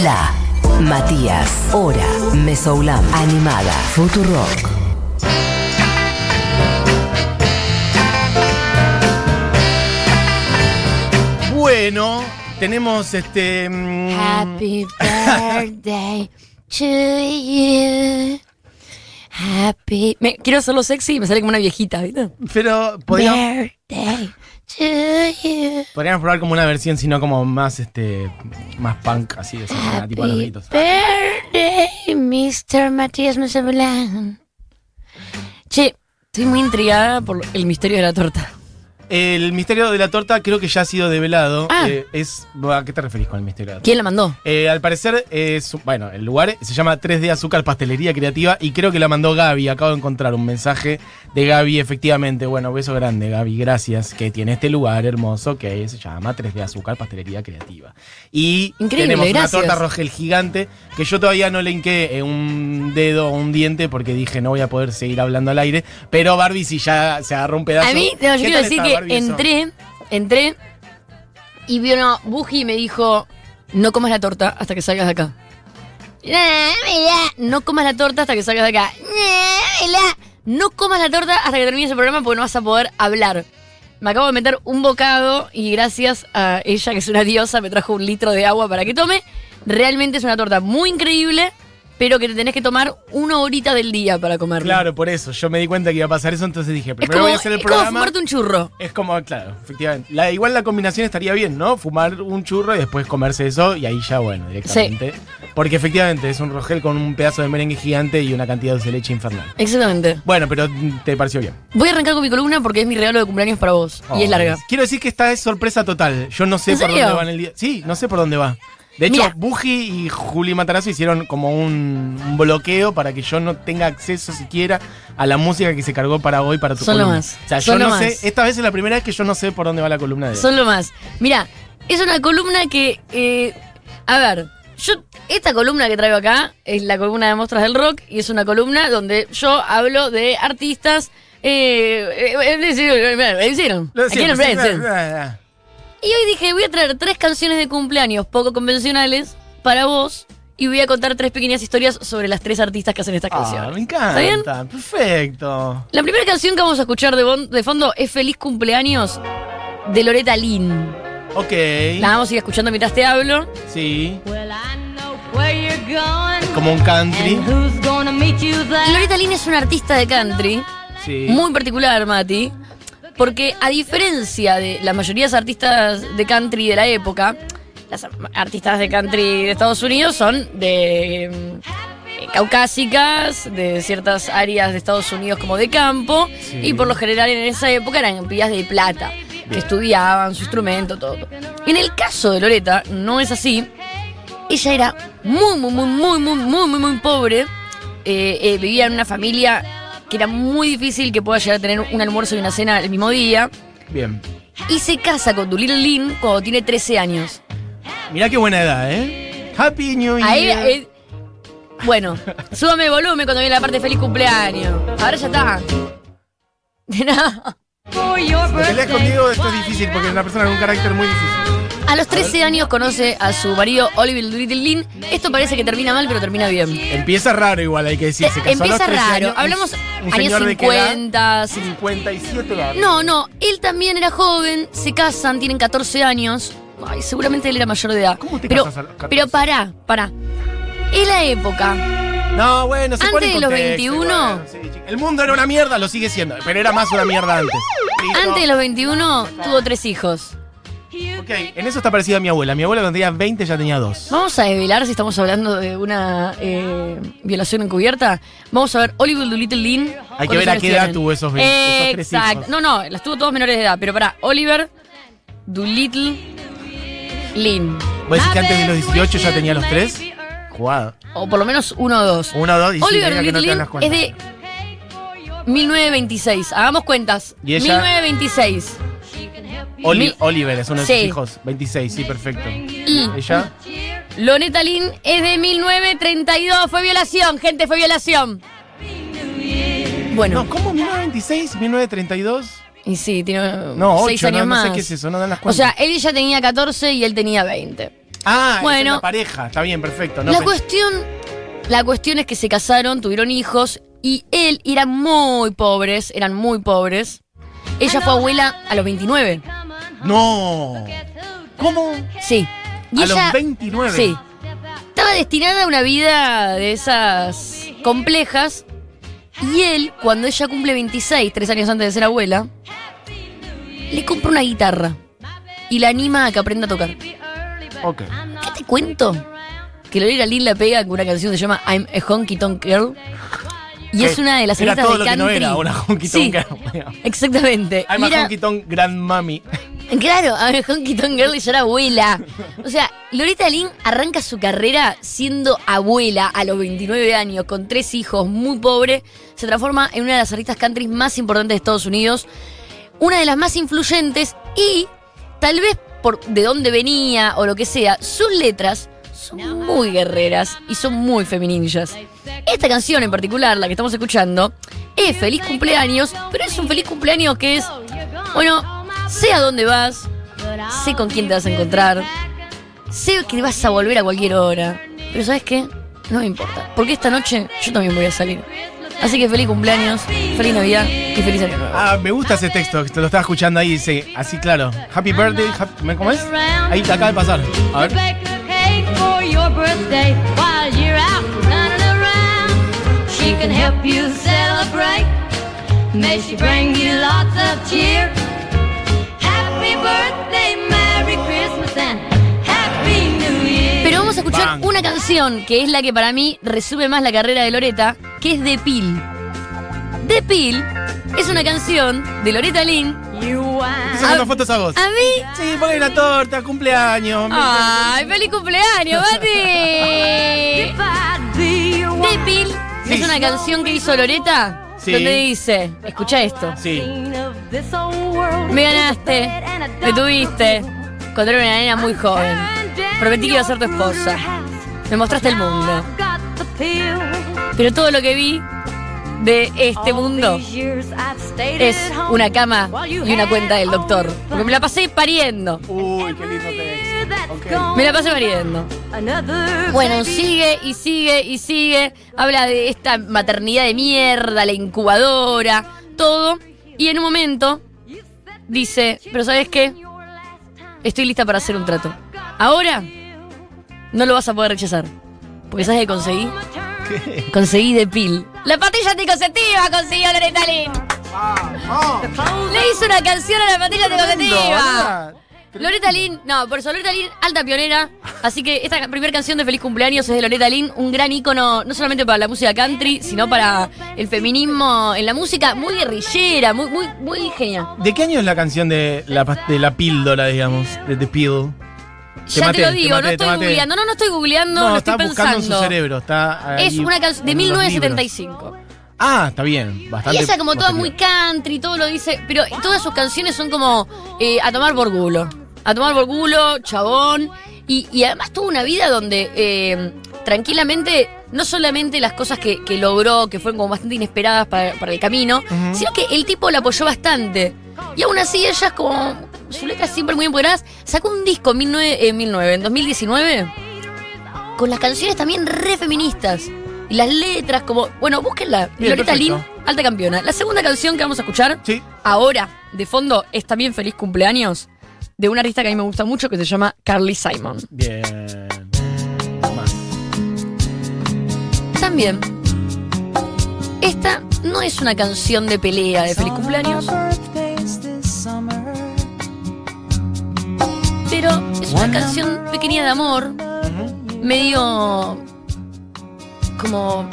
La Matías, Hora, Mesoulam, Animada, Futurock. Bueno, tenemos este. mm, Happy birthday to you. Happy. Me, quiero hacerlo sexy y me sale como una viejita, ¿viste? Pero podríamos, Birthday. Podríamos probar como una versión, sino como más este. más punk, así de esa tipo a los gritos. birthday, Mr. Matías. Che, estoy muy intrigada por el misterio de la torta. El misterio de la torta creo que ya ha sido develado. Ah. Eh, es, ¿A qué te referís con el misterio de la torta? ¿Quién la mandó? Eh, al parecer, es, bueno, el lugar se llama 3D Azúcar Pastelería Creativa y creo que la mandó Gaby. Acabo de encontrar un mensaje de Gaby, efectivamente. Bueno, beso grande, Gaby, gracias. Que tiene este lugar hermoso que se llama 3D Azúcar Pastelería Creativa. Y Increíble, tenemos gracias. una torta rogel gigante que yo todavía no le hinqué eh, un dedo o un diente porque dije no voy a poder seguir hablando al aire. Pero Barbie, si ya se agarró un pedazo. A mí, no, ¿Qué yo quiero decir que? Entré, entré y vi una Buji y me dijo, no comas la torta hasta que salgas de acá. No comas la torta hasta que salgas de acá. No comas la torta hasta que termines el programa porque no vas a poder hablar. Me acabo de meter un bocado y gracias a ella, que es una diosa, me trajo un litro de agua para que tome. Realmente es una torta muy increíble, pero que te tenés que tomar una horita del día para comerla. Claro, por eso. Yo me di cuenta que iba a pasar eso, entonces dije, primero como, voy a hacer el es como programa. fumarte un churro. Es como, claro, efectivamente. La, igual la combinación estaría bien, ¿no? Fumar un churro y después comerse eso y ahí ya, bueno, directamente. Porque efectivamente es un rogel con un pedazo de merengue gigante y una cantidad de leche infernal. Exactamente. Bueno, pero te pareció bien. Voy a arrancar con mi columna porque es mi regalo de cumpleaños para vos. y es larga. Quiero decir que esta es sorpresa total. Yo no sé ¿En por dónde va en el día. Sí, no sé por dónde va. De hecho, Mira. Buji y Juli Matarazo hicieron como un, un bloqueo para que yo no tenga acceso siquiera a la música que se cargó para hoy, para tu columna. más. O sea, Son yo no sé, más. esta vez es la primera vez que yo no sé por dónde va la columna de hoy. Son lo más. Mira, es una columna que. eh, a ver, yo. Esta columna que traigo acá es la columna de Mostras del Rock y es una columna donde yo hablo de artistas. Eh, eh, eh, eh, ah, ah. Y hoy dije, voy a traer tres canciones de cumpleaños poco convencionales para vos y voy a contar tres pequeñas historias sobre las tres artistas que hacen estas Ah, canciones. me ¿Está bien? encanta. Perfecto. La primera canción que vamos a escuchar de, bon- de fondo es Feliz Cumpleaños de Loretta Lynn. Ok. La vamos a ir escuchando mientras te hablo. Sí. Well, I know where you're going Como un country. and who's gonna meet you there. Loretta Lynn es una artista de country Sí. muy particular, Mati, porque a diferencia de la mayoría de los artistas de country de la época, las artistas de country de Estados Unidos son de eh, caucásicas, de ciertas áreas de Estados Unidos como de campo, Sí. y por lo general en esa época eran pillas de plata, que estudiaban su instrumento, todo. En el caso de Loretta, no es así. Ella era muy, muy, muy, muy, muy, muy, muy, muy pobre. Eh, eh, vivía en una familia que era muy difícil que pueda llegar a tener un almuerzo y una cena el mismo día. Bien. Y se casa con Doolittle Lynn cuando tiene 13 años. Mirá qué buena edad, ¿eh? Happy New Year. Ahí, eh, bueno, súbame el volumen cuando viene la parte de feliz cumpleaños. Ahora ya está. De nada. Si peleas birthday. contigo esto es difícil porque es una persona con un carácter muy difícil. A los 13 años conoce a su marido Oliver Lynn. Esto parece que termina mal, pero termina bien. Empieza raro igual, hay que decir. Se casó a los Empieza 13 raro. años, Hablamos un años señor de qué edad? 50. 57 años. No, no, él también era joven, se casan, tienen 14 años. Ay, seguramente él era mayor de edad. ¿Cómo te pero, casas a los 14? pero pará, pará. Es la época. No, bueno, se Antes pone en de los contexto, 21. bueno, sí, chico. el mundo era una mierda, lo sigue siendo, pero era más una mierda antes. Antes de los 21 tuvo tres hijos. Ok, en eso está parecida a mi abuela. Mi abuela cuando tenía 20 ya tenía dos. Vamos a develar si estamos hablando de una eh, violación encubierta. Vamos a ver Oliver Doolittle Lynn. Hay que ¿cuántos ver a qué edad tienen? tuvo esos, ve- esos tres Exacto. hijos. No, no, las tuvo todos menores de edad. Pero pará, Oliver Doolittle Lynn. ¿Vos decís que antes de los 18 ya tenía los tres? Jugado. O por lo menos uno o dos. Uno o dos y sí, Oliver que no te Doolittle dan las Lynn es cuentas. de 1926. Hagamos cuentas. ¿Y ella? 1926. Oli- Oliver es uno de Sí. sus hijos. 26, sí, perfecto. Y ¿Ella? Loretta Lynn es de 1932. Fue violación, gente, fue violación. Bueno, No, ¿cómo? ¿1926? ¿1932? y sí, tiene No, 6 8, años no, no más. sé qué es eso, no dan las o cuentas. sea, él ya tenía 14 y él tenía 20. Ah, Bueno. es la pareja. Está bien, perfecto. No la cuestión, la cuestión es que se casaron, tuvieron hijos y él eran muy pobres, eran muy pobres. Ella fue abuela a los 29. No. ¿Cómo? Sí. A los 29. Sí. Estaba destinada a una vida de esas complejas. Y él, cuando ella cumple 26, tres años antes de ser abuela, le compra una guitarra y la anima a que aprenda a tocar. ¿Qué Ok. te cuento? Que Lorena Lynn la pega con una canción que se llama I'm a Honky Tonk Girl. Y es una de las Era todo de lo que no era una honky tonk Sí, girl. exactamente. I'm Y a era- honky tonk grandmami. Claro, a ver, Honky Tonk Girl ya era abuela. O sea, Loretta Lynn arranca su carrera siendo abuela a los 29 años, con tres hijos, muy pobre. Se transforma en una de las artistas country más importantes de Estados Unidos, una de las más influyentes y, tal vez por de dónde venía o lo que sea, sus letras son muy guerreras y son muy feminillas. Esta canción en particular, la que estamos escuchando, es feliz cumpleaños, pero es un feliz cumpleaños que es, bueno, sé a dónde vas, sé con quién te vas a encontrar, sé que vas a volver a cualquier hora, pero ¿sabes qué? No me importa, porque esta noche yo también voy a salir. Así que feliz cumpleaños, feliz Navidad y feliz Año Nuevo. Ah, me gusta ese texto, que te lo estaba escuchando ahí, dice, así claro. Happy birthday, happy- ¿cómo es? Ahí te acaba de pasar. A ver. She can help you celebrate. May she bring you lots of cheer. Pero vamos a escuchar Bang. una canción que es la que para mí resume más la carrera de Loreta, que es The Pill. The Pill es una canción de Loreta Lynn. sacando fotos a vos. A mí. Sí, hay una torta, cumpleaños. ¡Ay, feliz cumpleaños, your The Pill Sí. es una canción que hizo Loreta Sí. donde dice, escucha esto. Sí. Queen of this old world. Me ganaste, me tuviste, cuando era una nena muy joven. Prometí que iba a ser tu esposa. Me mostraste el mundo. Pero todo lo que vi de este mundo es una cama y una cuenta del doctor. Porque me la pasé pariendo. Uy, qué lindo texto. Me la pasé pariendo. Bueno, sigue y sigue y sigue. Habla de esta maternidad de mierda, la incubadora, todo. Y en un momento dice, pero ¿sabes qué? Estoy lista para hacer un trato. Ahora no lo vas a poder rechazar. Porque ¿sabes qué conseguí? ¿Qué? Conseguí de pil. La patilla anticonceptiva consiguió Loretta Lynn. Le hizo una canción a la patilla anticonceptiva. Loretta Lynn, no, por eso Loretta Lynn, alta pionera. Así que esta primera canción de Feliz Cumpleaños es de Loretta Lynn, un gran ícono, no solamente para la música country, sino para el feminismo en la música, muy guerrillera, muy, muy, muy genial. ¿De qué año es la canción de la, de la píldora, digamos? De The Pill. Te ya maté, te lo te digo, maté, no estoy googleando, no, no estoy googleando, No, lo está estoy buscando pensando. en su cerebro. Está Es una canción de en los libros. 1975. Ah, está bien. Y Bastante. esa como toda muy country, todo lo dice, pero todas sus canciones son como eh, a tomar por culo. A tomar por culo, chabón. Y, y además tuvo una vida donde eh, tranquilamente, no solamente las cosas que, que logró, que fueron como bastante inesperadas para, para el camino, sino que el tipo la apoyó bastante. Y aún así ella es como, sus letras siempre muy empoderadas, sacó un disco en 19, en 19, en 2019 con las canciones también re feministas. Y las letras, como. Bueno, búsquenla. Bien, Loretta perfecto. Lynn, alta campeona. La segunda canción que vamos a escuchar Sí. ahora, de fondo, es también Feliz Cumpleaños, de una artista que a mí me gusta mucho que se llama Carly Simon. Bien. También. Esta no es una canción de pelea de Feliz Cumpleaños, pero es una canción pequeña de amor, medio. como.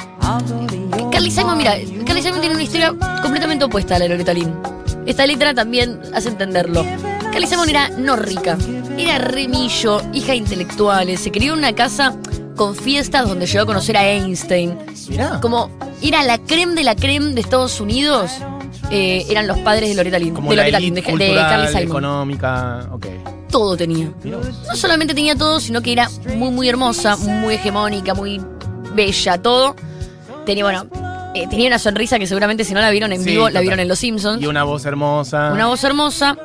Carly Simon, mira, Carly Simon tiene una historia completamente opuesta a la de Loretta Lynn. Esta letra también hace entenderlo. Carly Simon era no rica, era remillo, hija de intelectuales, se crió en una casa con fiestas donde llegó a conocer a Einstein. Mirá. Como era la creme de la creme de Estados Unidos, eh, eran los padres de Loretta Lynn, Como de la Loretta Lynn, de, de Carly cultural, Simon. económica. Ok. Todo tenía. No solamente tenía todo, sino que era muy, muy hermosa, muy hegemónica, muy bella, todo. Tenía, bueno, eh, tenía una sonrisa que seguramente si no la vieron en Sí, vivo, la vieron en Los Simpsons. Y una voz hermosa. Una voz hermosa,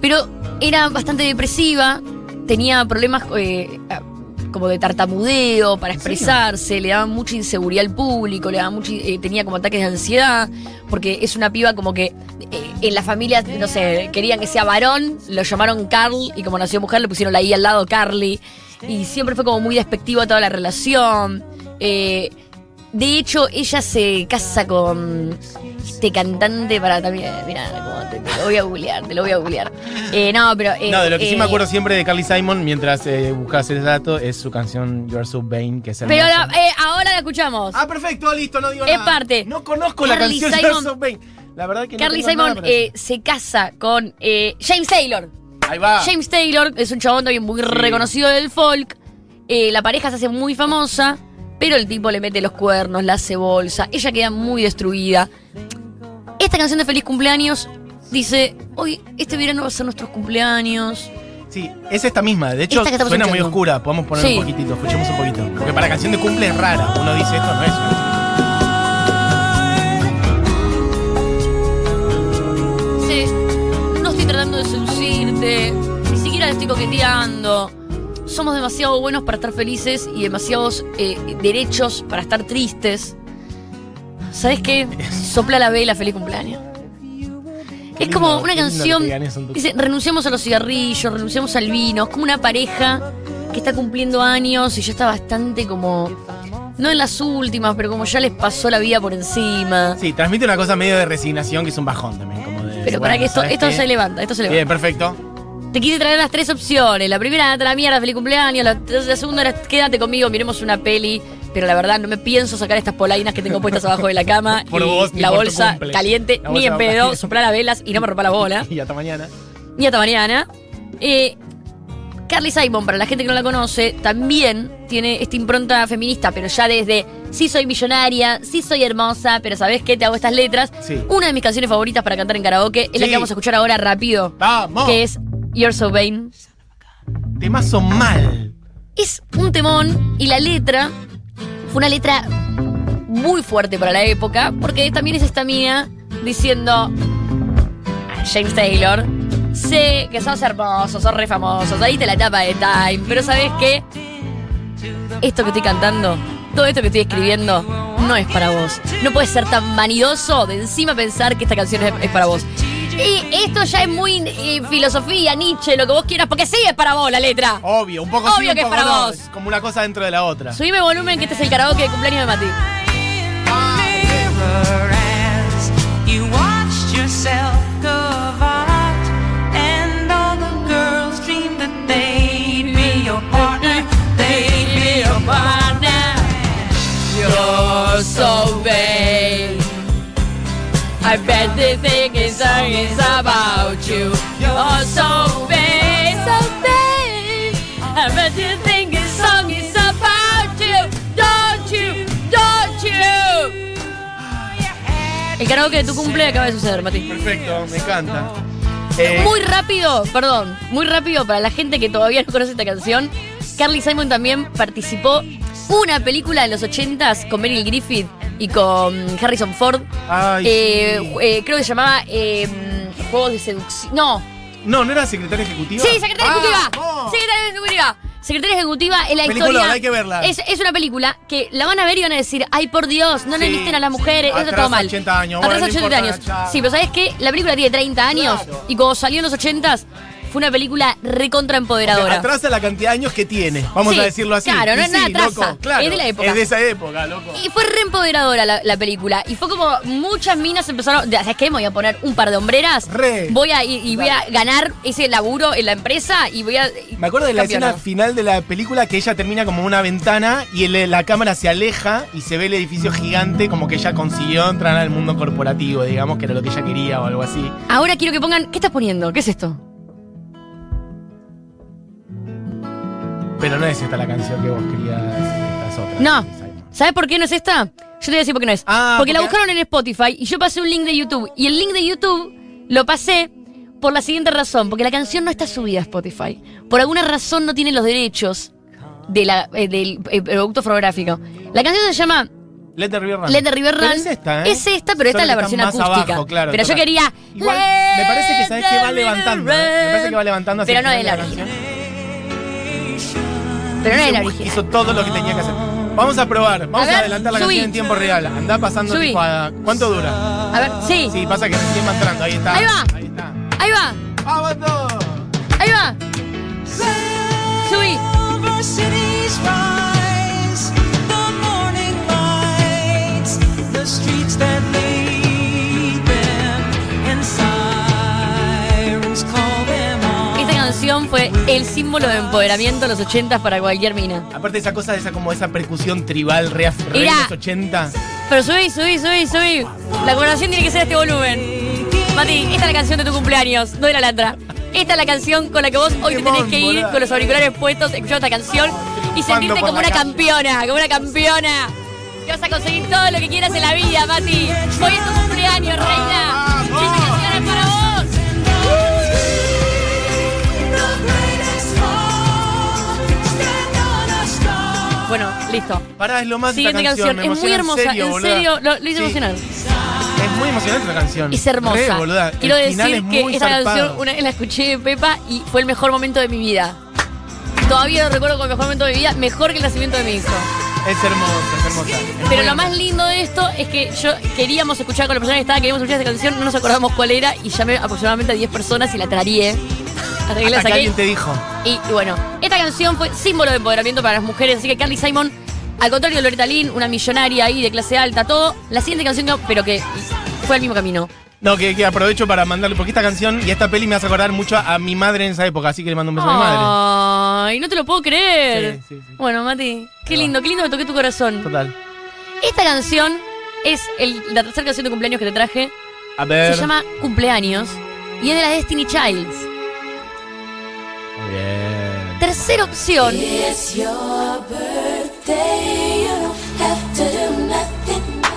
pero era bastante depresiva tenía problemas eh, como de tartamudeo para expresarse, le daba mucha inseguridad al público, le daba mucha, eh, tenía como ataques de ansiedad, porque es una piba como que eh, en la familia, no sé, querían que sea varón, lo llamaron Carl y como nació mujer le pusieron la I al lado Carly. Y siempre fue como muy despectiva toda la relación. Eh, de hecho, ella se casa con este cantante para también. Mira, como te, te lo voy a googlear, te lo voy a googlear. Eh, no, pero. eh, No, de lo que sí eh, me acuerdo siempre de Carly Simon mientras eh, buscas ese dato es su canción You Are So Vain, que es Pero la- eh, ahora la escuchamos. Ah, perfecto, listo, no digo Es nada. parte. No conozco la canción You Are Simon- So Vain. La verdad que Carly Simon eh, se casa con eh, James Taylor. Ahí va. James Taylor es un chabón también muy Sí. reconocido del folk. Eh, la pareja se hace muy famosa, pero el tipo le mete los cuernos, la hace bolsa. Ella queda muy destruida. Esta canción de Feliz Cumpleaños dice: Hoy, este verano va a ser nuestros cumpleaños. Sí, es esta misma. De hecho, suena muy oscura. Podemos poner Sí. un poquitito, escuchemos un poquito. Porque para canción de cumple es rara. Uno dice esto no es. una canción Dice: No estoy tratando de seducirte, ni siquiera estoy coqueteando. Somos demasiado buenos para estar felices y demasiados eh, derechos para estar tristes. ¿Sabes qué? Sopla la vela, feliz cumpleaños. Es como una canción. Dice, renunciamos a los cigarrillos, renunciamos al vino. Es como una pareja que está cumpliendo años y ya está bastante como. No en las últimas, pero como ya les pasó la vida por encima. Sí, transmite una cosa medio de resignación que es un bajón también. Como de, Pero bueno, para que esto, ¿sabes esto qué? se levanta, esto se levanta. Bien, perfecto. Te quise traer las tres opciones. La primera, andate a la mierda, feliz cumpleaños. La, la segunda era, quédate conmigo, miremos una peli. Pero la verdad, no me pienso sacar estas polainas que tengo puestas abajo de la cama. Por y vos ni la bolsa cumple. caliente, La ni bolsa en pedo. Soplar las velas y no me rompa la bola. Y hasta mañana. Y hasta mañana. Eh, Carly Simon, para la gente que no la conoce, también tiene esta impronta feminista, pero ya desde sí soy millonaria, sí soy hermosa, pero ¿sabes qué? Te hago estas letras. Sí. Una de mis canciones favoritas para cantar en karaoke es la que vamos a escuchar ahora rápido, ¡Vamos! que es You're So Vain. Temazo mal. Es un temón y la letra una letra muy fuerte para la época, porque también es esta mina diciendo James Taylor, sé que sos hermoso, sos re famoso, ahí te la tapa de Time, pero ¿sabes qué? Esto que estoy cantando, todo esto que estoy escribiendo, no es para vos. No puedes ser tan vanidoso de encima pensar que esta canción es para vos. Y esto ya es muy eh, filosofía, Nietzsche, lo que vos quieras, porque sí es para vos la letra. Obvio, un poco Obvio sí, un que es para no. vos. Es como una cosa dentro de la otra. Subime volumen que este es el karaoke de cumpleaños de Mati. as you watched yourself go out, and all the girls dreamed that they'd be your partner, they'd be your partner. You're so vain. I bet they song is about you. You're so vain, so vain. I bet you think this song is about you. Don't you, don't you. El karaoke de tu cumple acaba de suceder, Mati. Perfecto, me encanta. Eh, Muy rápido, perdón, muy rápido para la gente que todavía no conoce esta canción. Carly Simon también participó una película de los 80s con Meryl Griffith y con Harrison Ford. ay, Eh, sí. eh, creo que se llamaba eh, Juegos de Seducción. No, No, ¿no era secretaria ejecutiva? sí, Secretaria Ejecutiva. ¡Vamos! Secretaria Ejecutiva. Secretaria Ejecutiva es la Peliculón, historia. hay que verla. Es, es una película que la van a ver y van a decir, ay por Dios, no Sí. necesiten a las mujeres, eso está todo mal. 80 años, Atrasa bueno, no 80 importa, años. Sí, pero ¿sabes qué? La película tiene 30 años Claro. y cuando salió en los 80s fue una película recontra O sea, empoderadora. atrasa la cantidad de años que tiene. Vamos Sí, a decirlo así. claro, no Y es nada sí, atrasa, loco, claro, es de la época. Es de esa época, loco. Y fue re empoderadora la, la película. Y fue como muchas minas empezaron. ¿Sabes qué? Me voy a poner un par de hombreras. Re. Voy a y, y voy a ganar ese laburo en la empresa y voy a. Me acuerdo de la escena final de la película que ella termina como una ventana y el- la cámara se aleja y se ve el edificio gigante como que ella consiguió entrar al mundo corporativo, digamos, que era lo que ella quería o algo así. Ahora quiero que pongan. ¿Qué estás poniendo? ¿Qué es esto? Pero no es esta la canción que vos querías, esta es otra. No. ¿Sabes por qué no es esta? Yo te voy a decir por qué no es. Ah, porque la buscaron en Spotify y yo pasé un link de YouTube. Y el link de YouTube lo pasé por la siguiente razón. Porque la canción no está subida a Spotify. Por alguna razón no tiene los derechos de la, eh, del eh, producto fonográfico. La canción se llama Let the River Run. Let the River Pero Run. es esta, ¿eh? Es esta, pero esta es la versión acústica. abajo, claro, pero yo quería. Igual, me parece que sabes que va levantando. ¿eh? Me parece que va levantando Pero no es la canción. Pero no Hizo- original. Hizo todo lo que tenía que hacer. Vamos a probar, vamos A a, ver, adelantar la subí. canción en tiempo real. Anda pasando Subí. tipo a- ¿Cuánto dura? A ver, sí. Sí, pasa que recién va entrando, ahí está. Ahí va. Ahí está. Ahí va, ¡Vamos todos! ahí va. Subí. Over el símbolo de empoderamiento de los 80 para cualquier mina. Aparte esa cosa, esa como esa percusión tribal re, re los 80. Pero subí, subí, subí, subí. La colaboración tiene que ser este volumen. Mati, esta es la canción de tu cumpleaños, no de la letra. Esta es la canción con la que vos hoy te tenés que ir con los auriculares puestos, escuchando esta canción y sentirte como una campeona, como una campeona. Que vas a conseguir todo lo que quieras en la vida, Mati. Hoy es tu cumpleaños, reina. Listo. Pará, es lo más de Siguiente esta canción. canción. me Es muy hermosa. En serio, en boluda. serio, lo, lo hice Sí, emocionar. Es muy emocionante la canción. Es hermosa. Re. Quiero El final decir es que esta zarpado. canción una vez la escuché de Pepa y fue el mejor momento de mi vida. Todavía lo recuerdo como el mejor momento de mi vida, mejor que el nacimiento de mi hijo. Es hermosa, es hermosa. Es Pero lo más lindo de esto es que yo queríamos escuchar con la persona que estaba, queríamos escuchar esta canción, no nos acordamos cuál era y llamé aproximadamente a 10 personas y la trarié. Hasta que la saqué. alguien te dijo. Y, y bueno, esta canción fue símbolo de empoderamiento para las mujeres, así que Carly Simon, al contrario de Loretta Lynn, una millonaria ahí de clase alta, todo, la siguiente canción, no, pero que fue el mismo camino. No, que, que aprovecho para mandarle, porque esta canción y esta peli me hace acordar mucho a mi madre en esa época, así que le mando un beso a mi madre. Ay, no te lo puedo creer. Sí, sí, sí. Bueno, Mati, qué lindo, qué lindo me toqué tu corazón. Total. Esta canción es el- la tercera canción de cumpleaños que te traje. A ver. Se llama Cumpleaños y es de la Destiny Childs. Muy bien. Tercera opción.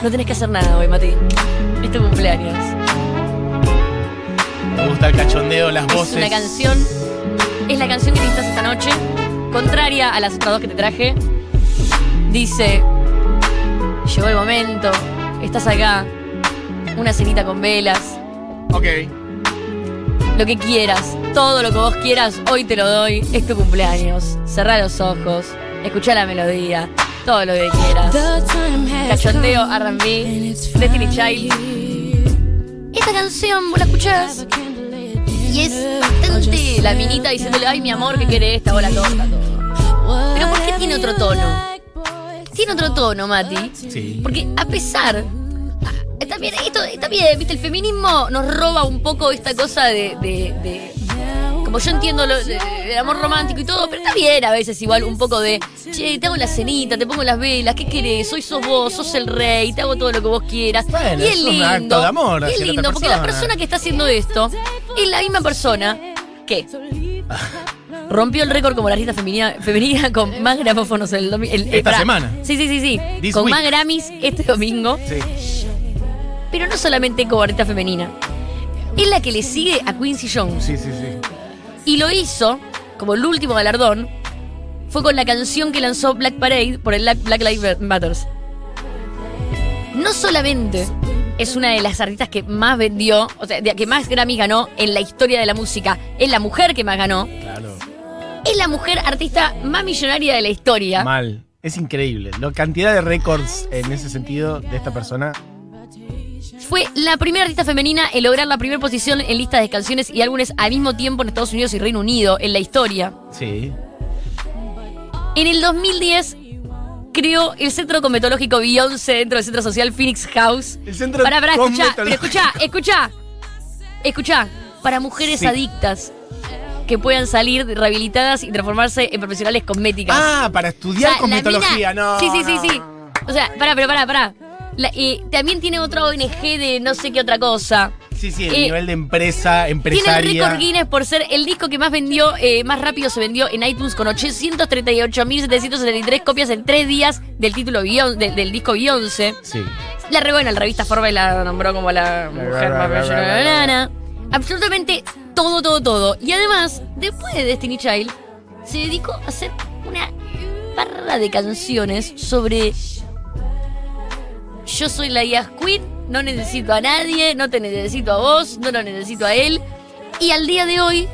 No tenés que hacer nada hoy, Mati. Es tu cumpleaños. Me gusta el cachondeo, las Es voces. una canción. Es la canción que necesitas esta noche. Contraria a las otras dos que te traje. Dice. Llegó el momento. Estás acá. Una cenita con velas. Ok. Lo que quieras. Todo lo que vos quieras, hoy te lo doy. Es tu cumpleaños. Cerrá los ojos. Escuchá la melodía. Todo lo que quieras. Cachondeo, R&B, Destiny Child. Esta canción, vos la escuchás y es bastante la minita diciéndole, ay mi amor, que quiere esta, bola torta, todo. Pero ¿por qué tiene otro tono? Tiene otro tono, Mati. Sí. Porque a pesar. También, esto, también, viste, el feminismo nos roba un poco esta cosa de. de- de- como yo entiendo lo, el amor romántico y todo, pero está bien a veces igual un poco de. Che, te hago la cenita, te pongo las velas, ¿qué querés? Soy sos vos, sos el rey, te hago todo lo que vos quieras. Bueno, y es es un lindo. acto de amor y es lindo, porque la persona. que está haciendo esto es la misma persona que. Rompió el récord como la artista femenina, femenina con más gramófonos el domingo. Esta semana. Sí, sí, sí, sí. This con week. más Grammys este domingo. Sí. Pero no solamente como artista femenina. Es la que le sigue a Quincy Jones. Sí, sí, sí. Y lo hizo, como el último galardón, fue con la canción que lanzó Black Parade por el Black Lives Matters. No solamente es una de las artistas que más vendió, o sea, que más Grammy ganó en la historia de la música, es la mujer que más ganó, Claro. es la mujer artista más millonaria de la historia. Mal. Es increíble. La cantidad de récords en ese sentido de esta persona. Fue la primera artista femenina en lograr la primera posición en listas de canciones y álbumes al mismo tiempo en Estados Unidos y Reino Unido en la historia. Sí. En el 2010 creó el centro cometológico Beyoncé dentro del centro social Phoenix House. El centro Para, para, escuchá, pero escuchá, escuchá. Escuchá, para mujeres Sí. adictas que puedan salir rehabilitadas y transformarse en profesionales cosméticas. Ah, para O estudiar sea, la cosmetología, mina- no. Sí, sí, sí, no, sí. O sea, pará, pero pará, pará. La- eh, también tiene otra ONG de no sé qué otra cosa. Sí, sí, el Eh, nivel de empresa, Tiene el empresaria. récord Guinness por ser el disco que más vendió, eh, más rápido se vendió en iTunes con 838.773 copias en tres días del título Beyon- del, del disco Beyoncé. Sí. La re buena, la revista Forbes la nombró como la mujer más bella de la lana. Absolutamente todo, todo, todo. Y además, después de Destiny Child, se dedicó a hacer una barra de canciones sobre yo soy la Yas Queen, no necesito a nadie, no te necesito a vos, no lo necesito a él. Y al día de hoy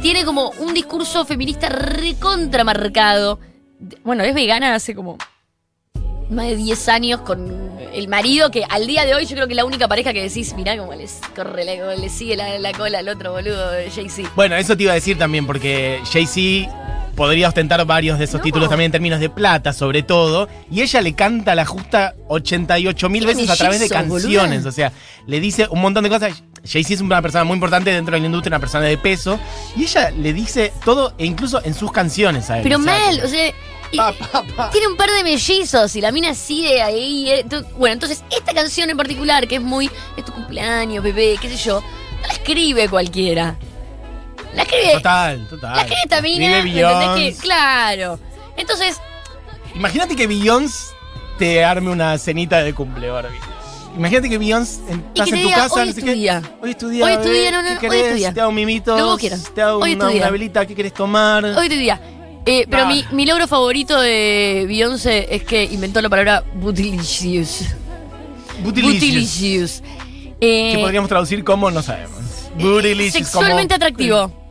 tiene como un discurso feminista recontramarcado. Bueno, es vegana hace como más de 10 años con el marido que al día de hoy yo creo que la única pareja que decís, mirá cómo les corre, la- cómo le sigue la, la cola al otro boludo de Jay-Z. Bueno, eso te iba a decir también, porque Jay-Z podría ostentar varios de esos No. títulos también en términos de plata, sobre todo. Y ella le canta la justa 88 mil veces a través de canciones. boluda. O sea, le dice un montón de cosas. Jay-Z es una persona muy importante dentro de la industria, una persona de peso. Y ella le dice todo, e incluso en sus canciones a él. Pero O sea, mal, o sea, y- Pa, pa, pa. tiene un par de mellizos y la mina sigue ahí. Bueno, entonces esta canción en particular, que es muy, es tu cumpleaños, bebé, qué sé yo, no la escribe cualquiera. La escribe, Total, total. la escribe esta mina, Escribe ¿me entendés Beyoncé. que? Claro. Entonces, Imagínate que Beyoncé te arme una cenita de cumple, Barbie. Imagínate que Beyoncé estás en tu diga, casa, "Hoy es tu qué. día. Hoy es tu día. Hoy es tu día, no, no, ¿Qué no, hoy es tu día. Te hago un mimito. Lo que vos. Te hago Hoy es tu una, una velita. ¿Qué querés tomar? hoy te día. Eh, pero Ah. mi, mi logro favorito de Beyoncé es que inventó la palabra bootylicious. Bootylicious. Bootylicious. Eh, Que podríamos traducir como no sabemos. Bootylicious. sexualmente como- atractivo.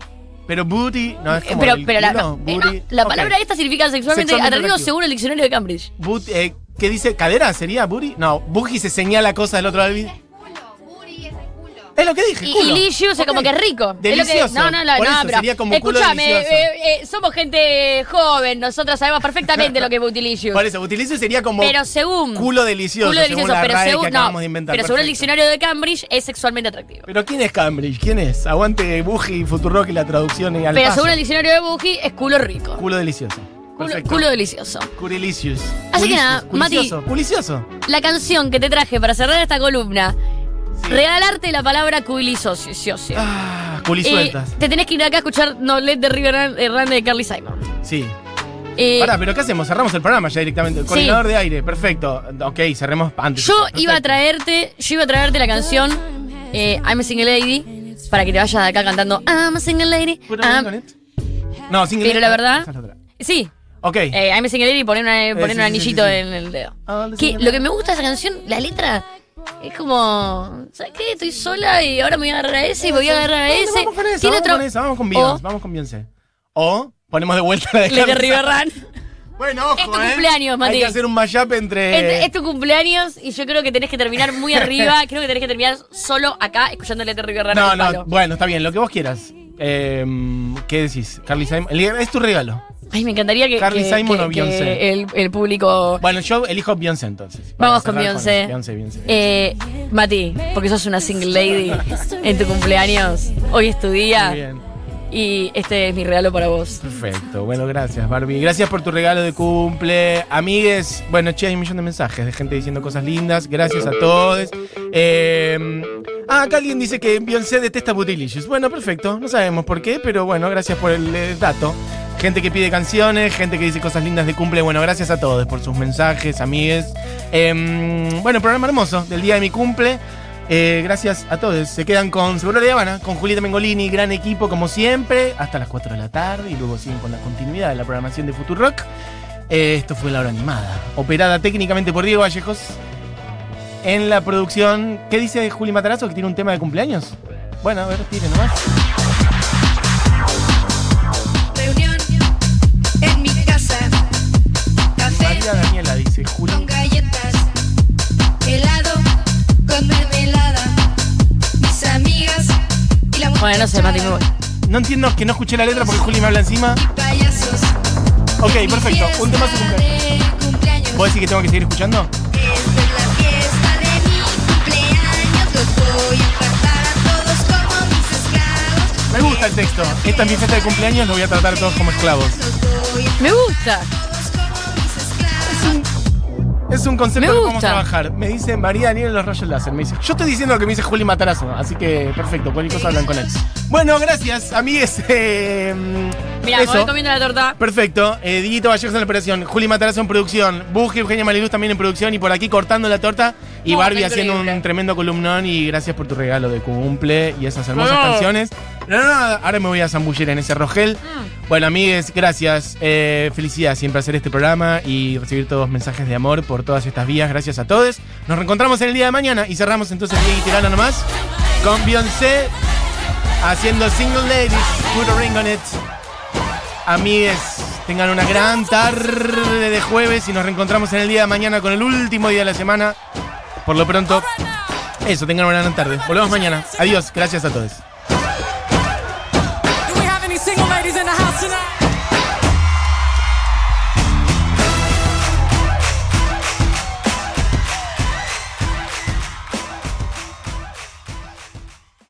Pero booty, no es como pero el pero la, culo, eh, booty. no, la Ok. palabra esta significa sexualmente, Sexualmente atractivo según el diccionario de Cambridge. Boot- eh, ¿Qué dice? ¿Cadera sería booty? No, booty se señala cosas del otro lado. Es lo que dije. Y, culo. y es como que es rico. Es lo que- Delicioso. no, no, no, Por no, eso pero sería como culo escúchame, delicioso. eh, eh, somos gente joven, nosotros sabemos perfectamente lo que es bootylicious. Por eso, bootylicious sería como Pero según culo delicioso, culo según delicioso, la pero RAE que según acabamos no, de inventar. pero según el diccionario de Cambridge es sexualmente atractivo. ¿Pero quién es Cambridge? ¿Quién es? Aguante Buji, Futurock y la traducción y al Pero paso. según el diccionario de Buji es culo rico. Culo delicioso. Culo, Perfecto. culo delicioso. Curilicious. Así que Culicious, nada, Mati. Culicioso. La canción que te traje para cerrar esta columna, regalarte la palabra cuilicioso. Ah, Eh, culisueltas. te tenés que ir acá a escuchar No Let the River Run eh, de Carly Simon. Sí. Eh, Pará, pero ¿qué hacemos? Cerramos el programa ya directamente. Coordinador de aire, perfecto. Ok, cerremos antes. yo Perfecto. iba a traerte, yo iba a traerte la canción eh, I'm a Single Lady para que te vayas de acá cantando I'm a Single Lady. No, sin Pero la verdad- Esa es la. Sí, Ok. eh, I'm a Single Lady y poner, una- poner sí, un anillito sí, en el dedo. Ah, Que single lo que me gusta de esa canción, la letra, es como, ¿sabes qué? Estoy sola y ahora me voy a agarrar a ese y voy a agarrar a ese. Vamos con esa, vamos otro- con esa, vamos con Beyoncé, O- vamos con Beyoncé. O ponemos de vuelta la de. Run. Bueno, ojo, Es tu ¿eh? cumpleaños, Mati. Hay que hacer un mashup entre... Es, es tu cumpleaños y yo creo que tenés que terminar muy arriba. Creo que tenés que terminar solo acá escuchando Let the River Run. No, no, bueno, está bien, lo que vos quieras. Eh, ¿Qué decís? Carly Simon. Es tu regalo. Ay, me encantaría que, Carly que- Simon que- o Beyoncé. el, el público. Bueno, yo elijo Beyoncé entonces. Vamos con Beyoncé. Beyoncé, Beyoncé. Eh, Mati, porque sos una single lady en tu cumpleaños. Hoy es tu Muy día bien. y este es mi regalo para vos. Perfecto, bueno, gracias Barbie. Gracias por tu regalo de cumple. Amigues, bueno, che, hay un millón de mensajes de gente diciendo cosas lindas. Gracias a todos. Eh, ah, acá alguien dice que Beyoncé detesta Bootylicious. Bueno, perfecto, no sabemos por qué, pero bueno, gracias por el eh, dato. Gente que pide canciones, gente que dice cosas lindas de cumple. Bueno, gracias a todos por sus mensajes, amigues. Eh, bueno, programa hermoso del día de mi cumple. Eh, gracias a todos. Se quedan con Seguro de Habana, con Julieta Mengolini, gran equipo como siempre, hasta las 4 de la tarde y luego siguen con la continuidad de la programación de Futurock. Eh, esto fue la hora animada, operada técnicamente por Diego Vallejos. En la producción, ¿qué dice Juli Matarazo? ¿Que tiene un tema de cumpleaños? Bueno, a ver, tire nomás. Bueno, no sé, Mati, me voy. No entiendo que no escuché la letra porque Juli me habla encima. Ok, perfecto. Un tema de fiesta cumpleaños. de cumpleaños. ¿Vos decís que tengo que seguir escuchando? Esta es la fiesta de mi cumpleaños. Los voy a tratar a todos como mis esclavos. Me gusta el texto. Esta es mi fiesta de cumpleaños, lo voy a tratar todos como esclavos. A Me gusta. mis esclavos. Es un concepto podemos gusta. trabajar. Me dice María Daniel en los rayos láser. Me dice, yo estoy diciendo lo que me dice Juli Matarazo, así que perfecto, cualquier cosa hablan con él. Bueno, gracias, amigues. Eh, Mira, voy comiendo la torta. Perfecto. Eh, Diguito Vallejos en la operación, Juli Matarazo en producción, Buji Eugenia Maliluz también en producción y por aquí cortando la torta y Oh, Barbie está haciendo increíble. un tremendo columnón y gracias por tu regalo de cumple y esas hermosas Oh. canciones. No, no, no, ahora me voy a zambullir en ese rogel. Mm. Bueno, amigues, gracias. Eh, felicidad siempre hacer este programa y recibir todos mensajes de amor por todas estas vías. Gracias a todos. Nos reencontramos en el día de mañana y cerramos entonces Diego y Tirana nomás con Beyoncé haciendo single ladies, put a ring on it. Amigues, tengan una gran tarde de jueves y nos reencontramos en el día de mañana con el último día de la semana. Por lo pronto, eso, tengan una gran tarde. Volvemos mañana. Adiós, gracias a todos.